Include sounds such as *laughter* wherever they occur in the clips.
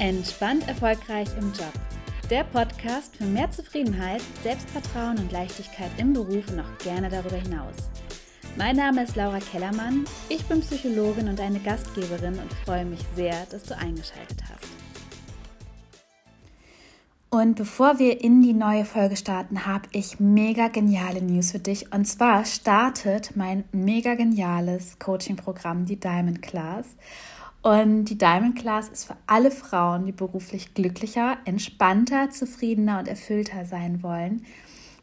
Entspannt erfolgreich im Job. Der Podcast für mehr Zufriedenheit, Selbstvertrauen und Leichtigkeit im Beruf und auch gerne darüber hinaus. Mein Name ist Laura Kellermann, ich bin Psychologin und eine Gastgeberin und freue mich sehr, dass du eingeschaltet hast. Und bevor wir in die neue Folge starten, habe ich mega geniale News für dich. Und zwar startet mein mega geniales Coaching-Programm, die Diamond Class. Und die Diamond Class ist für alle Frauen, die beruflich glücklicher, entspannter, zufriedener und erfüllter sein wollen.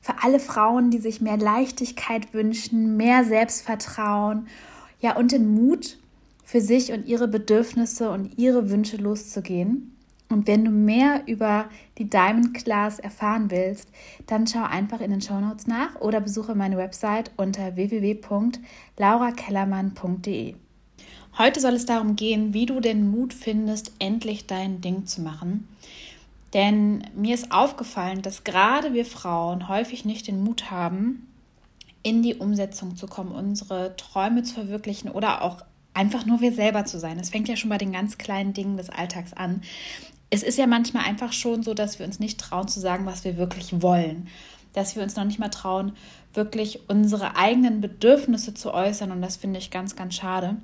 Für alle Frauen, die sich mehr Leichtigkeit wünschen, mehr Selbstvertrauen, ja, und den Mut, für sich und ihre Bedürfnisse und ihre Wünsche loszugehen. Und wenn du mehr über die Diamond Class erfahren willst, dann schau einfach in den Show Notes nach oder besuche meine Website unter www.laurakellermann.de. Heute soll es darum gehen, wie du den Mut findest, endlich dein Ding zu machen. Denn mir ist aufgefallen, dass gerade wir Frauen häufig nicht den Mut haben, in die Umsetzung zu kommen, unsere Träume zu verwirklichen oder auch einfach nur wir selber zu sein. Das fängt ja schon bei den ganz kleinen Dingen des Alltags an. Es ist ja manchmal einfach schon so, dass wir uns nicht trauen zu sagen, was wir wirklich wollen. Dass wir uns noch nicht mal trauen, wirklich unsere eigenen Bedürfnisse zu äußern. Und das finde ich ganz, ganz schade.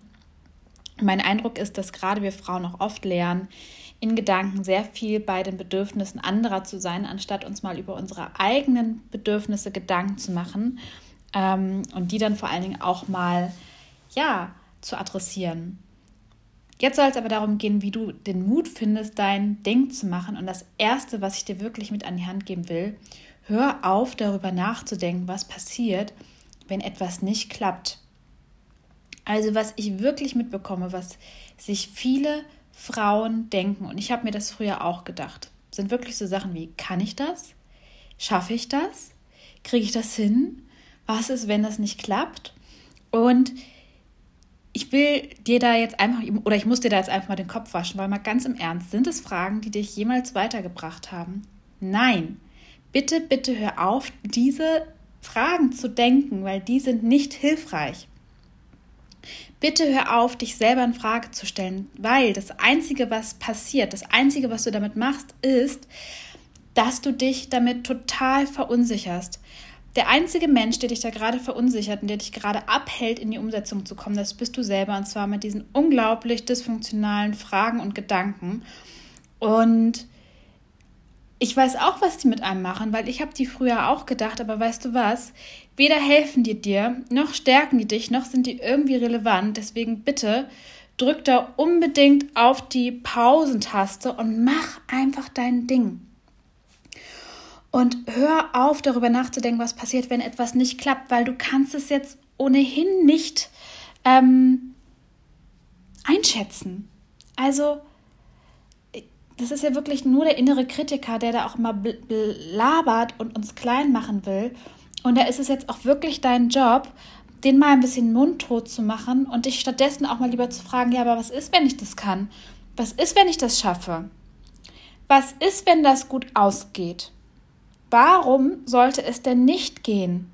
Mein Eindruck ist, dass gerade wir Frauen auch oft lernen, in Gedanken sehr viel bei den Bedürfnissen anderer zu sein, anstatt uns mal über unsere eigenen Bedürfnisse Gedanken zu machen ähm, und die dann vor allen Dingen auch mal ja zu adressieren. Jetzt soll es aber darum gehen, wie du den Mut findest, dein Ding zu machen. Und das Erste, was ich dir wirklich mit an die Hand geben will, hör auf, darüber nachzudenken, was passiert, wenn etwas nicht klappt. Also was ich wirklich mitbekomme, was sich viele Frauen denken, und ich habe mir das früher auch gedacht, sind wirklich so Sachen wie, kann ich das? Schaffe ich das? Kriege ich das hin? Was ist, wenn das nicht klappt? Und ich will dir da jetzt einfach, oder ich muss dir da jetzt einfach mal den Kopf waschen, weil mal ganz im Ernst, sind es Fragen, die dich jemals weitergebracht haben? Nein. Bitte, bitte hör auf, diese Fragen zu denken, weil die sind nicht hilfreich. Bitte hör auf, dich selber in Frage zu stellen, weil das Einzige, was passiert, das Einzige, was du damit machst, ist, dass du dich damit total verunsicherst. Der einzige Mensch, der dich da gerade verunsichert und der dich gerade abhält, in die Umsetzung zu kommen, das bist du selber. Und zwar mit diesen unglaublich dysfunktionalen Fragen und Gedanken. Und ich weiß auch, was die mit einem machen, weil ich habe die früher auch gedacht, aber weißt du was? Weder helfen die dir, noch stärken die dich, noch sind die irgendwie relevant. Deswegen bitte drück da unbedingt auf die Pausentaste und mach einfach dein Ding. Und hör auf, darüber nachzudenken, was passiert, wenn etwas nicht klappt, weil du kannst es jetzt ohnehin nicht ähm, einschätzen. Also das ist ja wirklich nur der innere Kritiker, der da auch mal labert und uns klein machen will. Und da ist es jetzt auch wirklich dein Job, den mal ein bisschen mundtot zu machen und dich stattdessen auch mal lieber zu fragen, ja, aber was ist, wenn ich das kann? Was ist, wenn ich das schaffe? Was ist, wenn das gut ausgeht? Warum sollte es denn nicht gehen?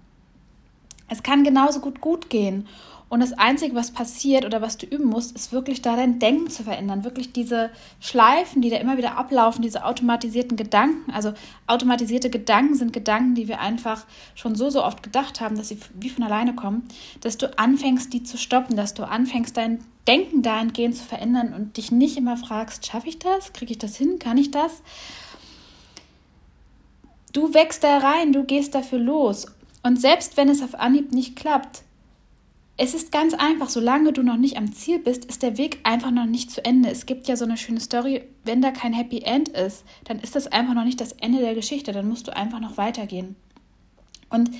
Es kann genauso gut gut gehen. Und das Einzige, was passiert oder was du üben musst, ist wirklich da dein Denken zu verändern. Wirklich diese Schleifen, die da immer wieder ablaufen, diese automatisierten Gedanken. Also automatisierte Gedanken sind Gedanken, die wir einfach schon so, so oft gedacht haben, dass sie wie von alleine kommen, dass du anfängst, die zu stoppen, dass du anfängst, dein Denken dahingehend zu verändern und dich nicht immer fragst, schaffe ich das? Kriege ich das hin? Kann ich das? Du wächst da rein, du gehst dafür los. Und selbst wenn es auf Anhieb nicht klappt, es ist ganz einfach, solange du noch nicht am Ziel bist, ist der Weg einfach noch nicht zu Ende. Es gibt ja so eine schöne Story, wenn da kein Happy End ist, dann ist das einfach noch nicht das Ende der Geschichte, dann musst du einfach noch weitergehen. Und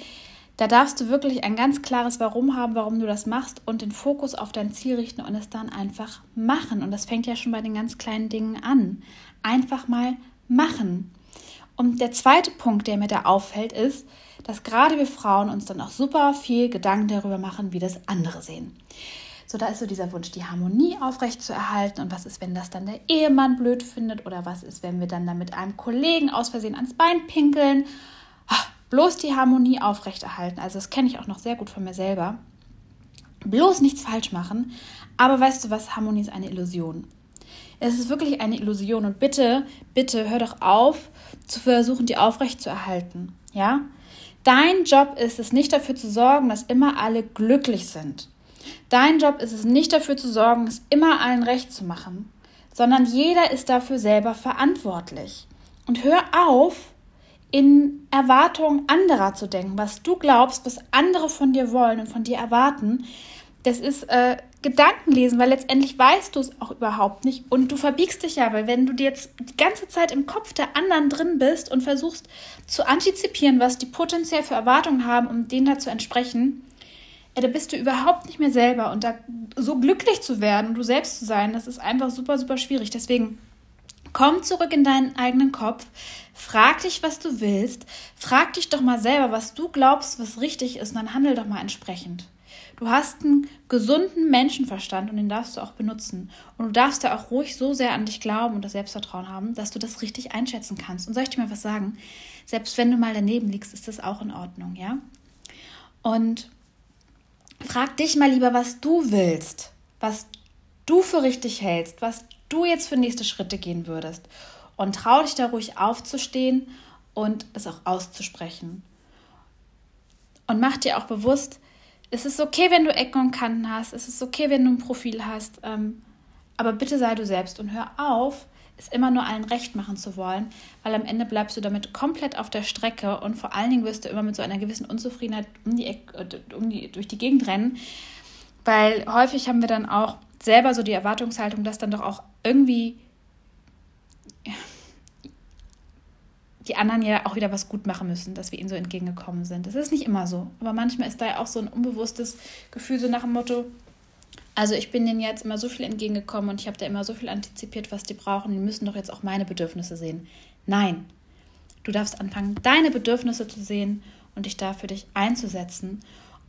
da darfst du wirklich ein ganz klares Warum haben, warum du das machst und den Fokus auf dein Ziel richten und es dann einfach machen. Und das fängt ja schon bei den ganz kleinen Dingen an. Einfach mal machen. Und der zweite Punkt, der mir da auffällt, ist, dass gerade wir Frauen uns dann auch super viel Gedanken darüber machen, wie das andere sehen. So, da ist so dieser Wunsch, die Harmonie aufrechtzuerhalten. Und was ist, wenn das dann der Ehemann blöd findet? Oder was ist, wenn wir dann da mit einem Kollegen aus Versehen ans Bein pinkeln? Bloß die Harmonie aufrechterhalten. Also, das kenne ich auch noch sehr gut von mir selber. Bloß nichts falsch machen. Aber weißt du was? Harmonie ist eine Illusion. Es ist wirklich eine Illusion und bitte, bitte hör doch auf, zu versuchen, die aufrecht zu erhalten. Ja? Dein Job ist es nicht dafür zu sorgen, dass immer alle glücklich sind. Dein Job ist es nicht dafür zu sorgen, es immer allen recht zu machen, sondern jeder ist dafür selber verantwortlich. Und hör auf, in Erwartungen anderer zu denken, was du glaubst, was andere von dir wollen und von dir erwarten. Das ist äh, Gedankenlesen, weil letztendlich weißt du es auch überhaupt nicht und du verbiegst dich ja, weil wenn du dir jetzt die ganze Zeit im Kopf der anderen drin bist und versuchst zu antizipieren, was die potenziell für Erwartungen haben, um denen da zu entsprechen, ja, da bist du überhaupt nicht mehr selber und da so glücklich zu werden und du selbst zu sein, das ist einfach super, super schwierig. Deswegen komm zurück in deinen eigenen Kopf, frag dich, was du willst, frag dich doch mal selber, was du glaubst, was richtig ist, und dann handel doch mal entsprechend. Du hast einen gesunden Menschenverstand und den darfst du auch benutzen. Und du darfst da auch ruhig so sehr an dich glauben und das Selbstvertrauen haben, dass du das richtig einschätzen kannst. Und soll ich dir mal was sagen? Selbst wenn du mal daneben liegst, ist das auch in Ordnung, ja? Und frag dich mal lieber, was du willst, was du für richtig hältst, was du jetzt für nächste Schritte gehen würdest. Und trau dich da ruhig aufzustehen und es auch auszusprechen. Und mach dir auch bewusst, es ist okay, wenn du Ecken und Kanten hast, es ist okay, wenn du ein Profil hast, ähm, aber bitte sei du selbst und hör auf, es immer nur allen recht machen zu wollen, weil am Ende bleibst du damit komplett auf der Strecke und vor allen Dingen wirst du immer mit so einer gewissen Unzufriedenheit um die, Ecke, äh, um die, durch die Gegend rennen, weil häufig haben wir dann auch selber so die Erwartungshaltung, dass dann doch auch irgendwie die anderen ja auch wieder was gut machen müssen, dass wir ihnen so entgegengekommen sind. Das ist nicht immer so. Aber manchmal ist da ja auch so ein unbewusstes Gefühl, so nach dem Motto, also ich bin denen jetzt immer so viel entgegengekommen und ich habe da immer so viel antizipiert, was die brauchen. Die müssen doch jetzt auch meine Bedürfnisse sehen. Nein, du darfst anfangen, deine Bedürfnisse zu sehen und dich da für dich einzusetzen.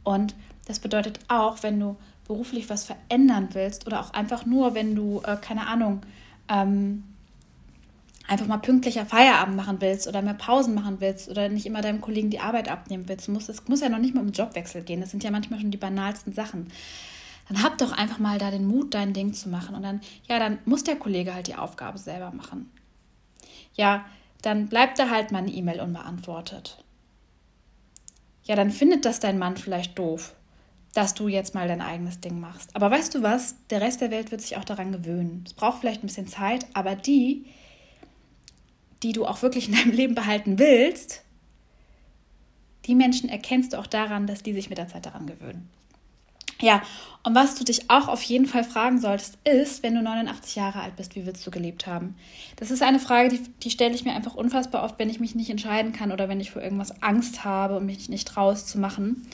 Und das bedeutet auch, wenn du beruflich was verändern willst oder auch einfach nur, wenn du, äh, keine Ahnung, ähm, einfach mal pünktlicher Feierabend machen willst oder mehr Pausen machen willst oder nicht immer deinem Kollegen die Arbeit abnehmen willst, muss es muss ja noch nicht mal um Jobwechsel gehen. Das sind ja manchmal schon die banalsten Sachen. Dann hab doch einfach mal da den Mut, dein Ding zu machen und dann, ja, dann muss der Kollege halt die Aufgabe selber machen. Ja, dann bleibt da halt mal eine E-Mail unbeantwortet. Ja, dann findet das dein Mann vielleicht doof, dass du jetzt mal dein eigenes Ding machst. Aber weißt du was? Der Rest der Welt wird sich auch daran gewöhnen. Es braucht vielleicht ein bisschen Zeit, aber die, die du auch wirklich in deinem Leben behalten willst, die Menschen erkennst du auch daran, dass die sich mit der Zeit daran gewöhnen. Ja, und was du dich auch auf jeden Fall fragen solltest, ist, wenn du 89 Jahre alt bist, wie willst du gelebt haben? Das ist eine Frage, die, die stelle ich mir einfach unfassbar oft, wenn ich mich nicht entscheiden kann oder wenn ich vor irgendwas Angst habe und mich nicht es zu machen.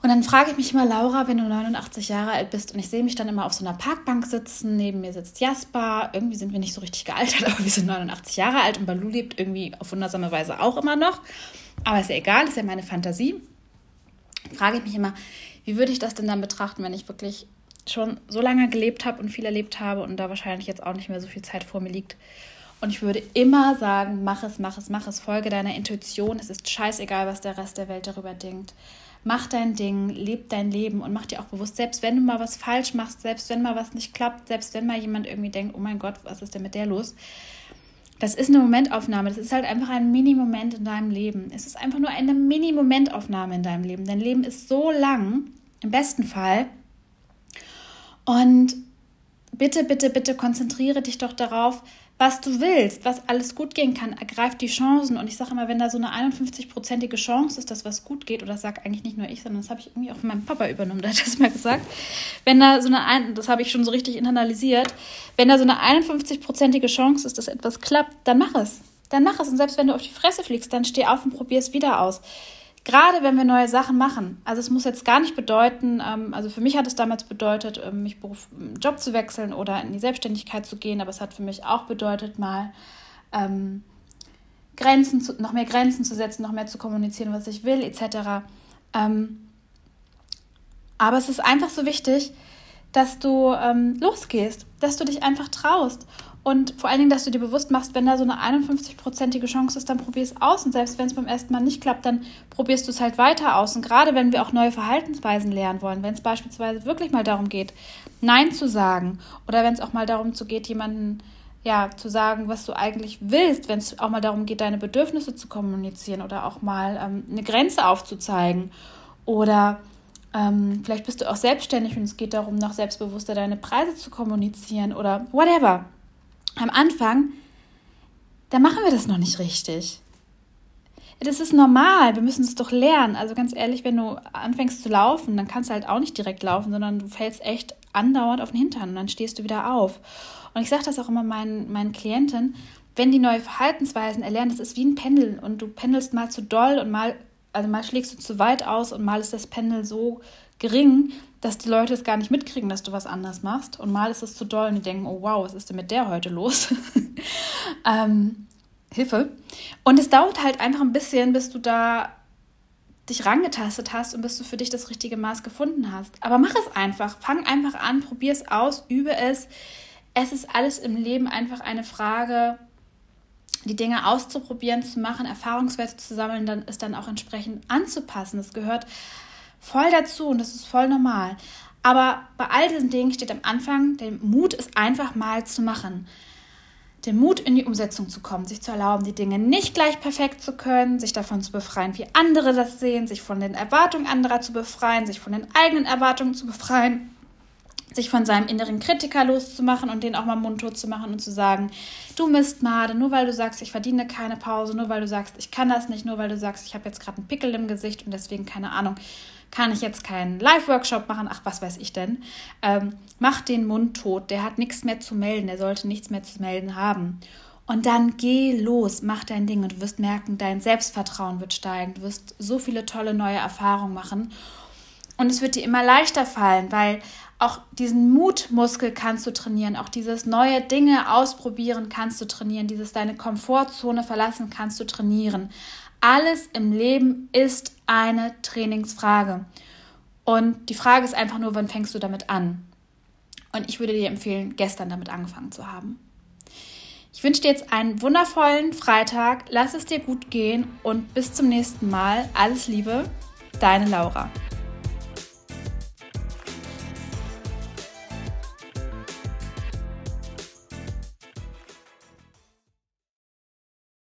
Und dann frage ich mich immer, Laura, wenn du 89 Jahre alt bist und ich sehe mich dann immer auf so einer Parkbank sitzen, neben mir sitzt Jasper, irgendwie sind wir nicht so richtig gealtert, *laughs* aber wir sind 89 Jahre alt und Balu lebt irgendwie auf wundersame Weise auch immer noch. Aber ist ja egal, ist ja meine Fantasie. Frage ich mich immer, wie würde ich das denn dann betrachten, wenn ich wirklich schon so lange gelebt habe und viel erlebt habe und da wahrscheinlich jetzt auch nicht mehr so viel Zeit vor mir liegt. Und ich würde immer sagen, mach es, mach es, mach es, folge deiner Intuition. Es ist scheißegal, was der Rest der Welt darüber denkt mach dein Ding, leb dein Leben und mach dir auch bewusst, selbst wenn du mal was falsch machst, selbst wenn mal was nicht klappt, selbst wenn mal jemand irgendwie denkt, oh mein Gott, was ist denn mit der los? Das ist eine Momentaufnahme. Das ist halt einfach ein Mini-Moment in deinem Leben. Es ist einfach nur eine Mini-Momentaufnahme in deinem Leben. Dein Leben ist so lang, im besten Fall. Und bitte, bitte, bitte konzentriere dich doch darauf, was du willst, was alles gut gehen kann, ergreif die Chancen. Und ich sage immer, wenn da so eine 51-prozentige Chance ist, dass was gut geht, oder das sage eigentlich nicht nur ich, sondern das habe ich irgendwie auch von meinem Papa übernommen, der hat das mal gesagt, wenn da so eine, das habe ich schon so richtig internalisiert, wenn da so eine 51-prozentige Chance ist, dass etwas klappt, dann mach es. Dann mach es. Und selbst wenn du auf die Fresse fliegst, dann steh auf und probier es wieder aus. Gerade wenn wir neue Sachen machen. Also es muss jetzt gar nicht bedeuten, ähm, also für mich hat es damals bedeutet, ähm, mich Beruf, Job zu wechseln oder in die Selbstständigkeit zu gehen, aber es hat für mich auch bedeutet, mal ähm, Grenzen zu, noch mehr Grenzen zu setzen, noch mehr zu kommunizieren, was ich will, etc. Ähm, aber es ist einfach so wichtig, dass du ähm, losgehst, dass du dich einfach traust Und vor allen Dingen, dass du dir bewusst machst, wenn da so eine 51-prozentige Chance ist, dann probier es aus. Und selbst wenn es beim ersten Mal nicht klappt, dann probierst du es halt weiter aus. Und gerade wenn wir auch neue Verhaltensweisen lernen wollen, wenn es beispielsweise wirklich mal darum geht, Nein zu sagen oder wenn es auch mal darum geht, jemanden ja, zu sagen, was du eigentlich willst, wenn es auch mal darum geht, deine Bedürfnisse zu kommunizieren oder auch mal ähm, eine Grenze aufzuzeigen. Oder ähm, vielleicht bist du auch selbstständig und es geht darum, noch selbstbewusster deine Preise zu kommunizieren oder whatever. Am Anfang, da machen wir das noch nicht richtig. Das ist normal, wir müssen es doch lernen. Also ganz ehrlich, wenn du anfängst zu laufen, dann kannst du halt auch nicht direkt laufen, sondern du fällst echt andauernd auf den Hintern und dann stehst du wieder auf. Und ich sage das auch immer meinen, meinen Klienten, wenn die neue Verhaltensweisen erlernen, das ist wie ein Pendel und du pendelst mal zu doll und mal, also mal schlägst du zu weit aus und mal ist das Pendel so gering, dass die Leute es gar nicht mitkriegen, dass du was anders machst. Und mal ist es zu doll und die denken, oh wow, was ist denn mit der heute los? *laughs* ähm, Hilfe. Und es dauert halt einfach ein bisschen, bis du da dich rangetastet hast und bis du für dich das richtige Maß gefunden hast. Aber mach es einfach. Fang einfach an, probier es aus, übe es es ist alles im Leben einfach eine Frage, die Dinge auszuprobieren, zu machen, Erfahrungswerte zu sammeln, dann ist dann auch entsprechend anzupassen. Das gehört voll dazu und das ist voll normal. Aber bei all diesen Dingen steht am Anfang, der Mut ist einfach mal zu machen. Den Mut in die Umsetzung zu kommen, sich zu erlauben, die Dinge nicht gleich perfekt zu können, sich davon zu befreien, wie andere das sehen, sich von den Erwartungen anderer zu befreien, sich von den eigenen Erwartungen zu befreien sich von seinem inneren Kritiker loszumachen und den auch mal mundtot zu machen und zu sagen, du Mistmade, nur weil du sagst, ich verdiene keine Pause, nur weil du sagst, ich kann das nicht, nur weil du sagst, ich habe jetzt gerade einen Pickel im Gesicht und deswegen keine Ahnung, kann ich jetzt keinen Live-Workshop machen, ach, was weiß ich denn. Ähm, mach den Mund tot, der hat nichts mehr zu melden, der sollte nichts mehr zu melden haben. Und dann geh los, mach dein Ding und du wirst merken, dein Selbstvertrauen wird steigen, du wirst so viele tolle neue Erfahrungen machen. Und es wird dir immer leichter fallen, weil auch diesen Mutmuskel kannst du trainieren, auch dieses neue Dinge ausprobieren kannst du trainieren, dieses deine Komfortzone verlassen kannst du trainieren. Alles im Leben ist eine Trainingsfrage. Und die Frage ist einfach nur, wann fängst du damit an? Und ich würde dir empfehlen, gestern damit angefangen zu haben. Ich wünsche dir jetzt einen wundervollen Freitag. Lass es dir gut gehen und bis zum nächsten Mal. Alles Liebe, deine Laura.